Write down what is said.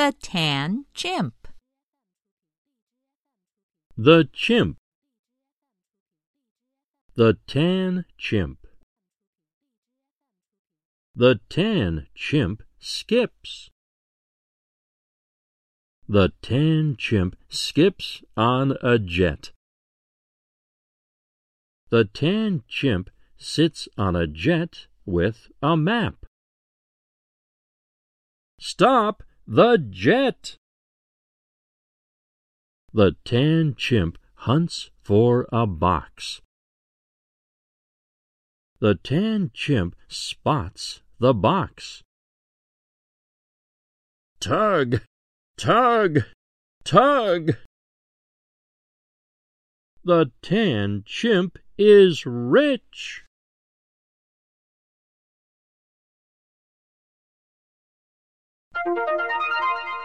The tan chimp. The chimp. The tan chimp. The tan chimp skips. The tan chimp skips on a jet. The tan chimp sits on a jet with a map. Stop the jet! The tan chimp hunts for a box. The tan chimp spots the box. Tug! Tug! Tug! The tan chimp is rich. Música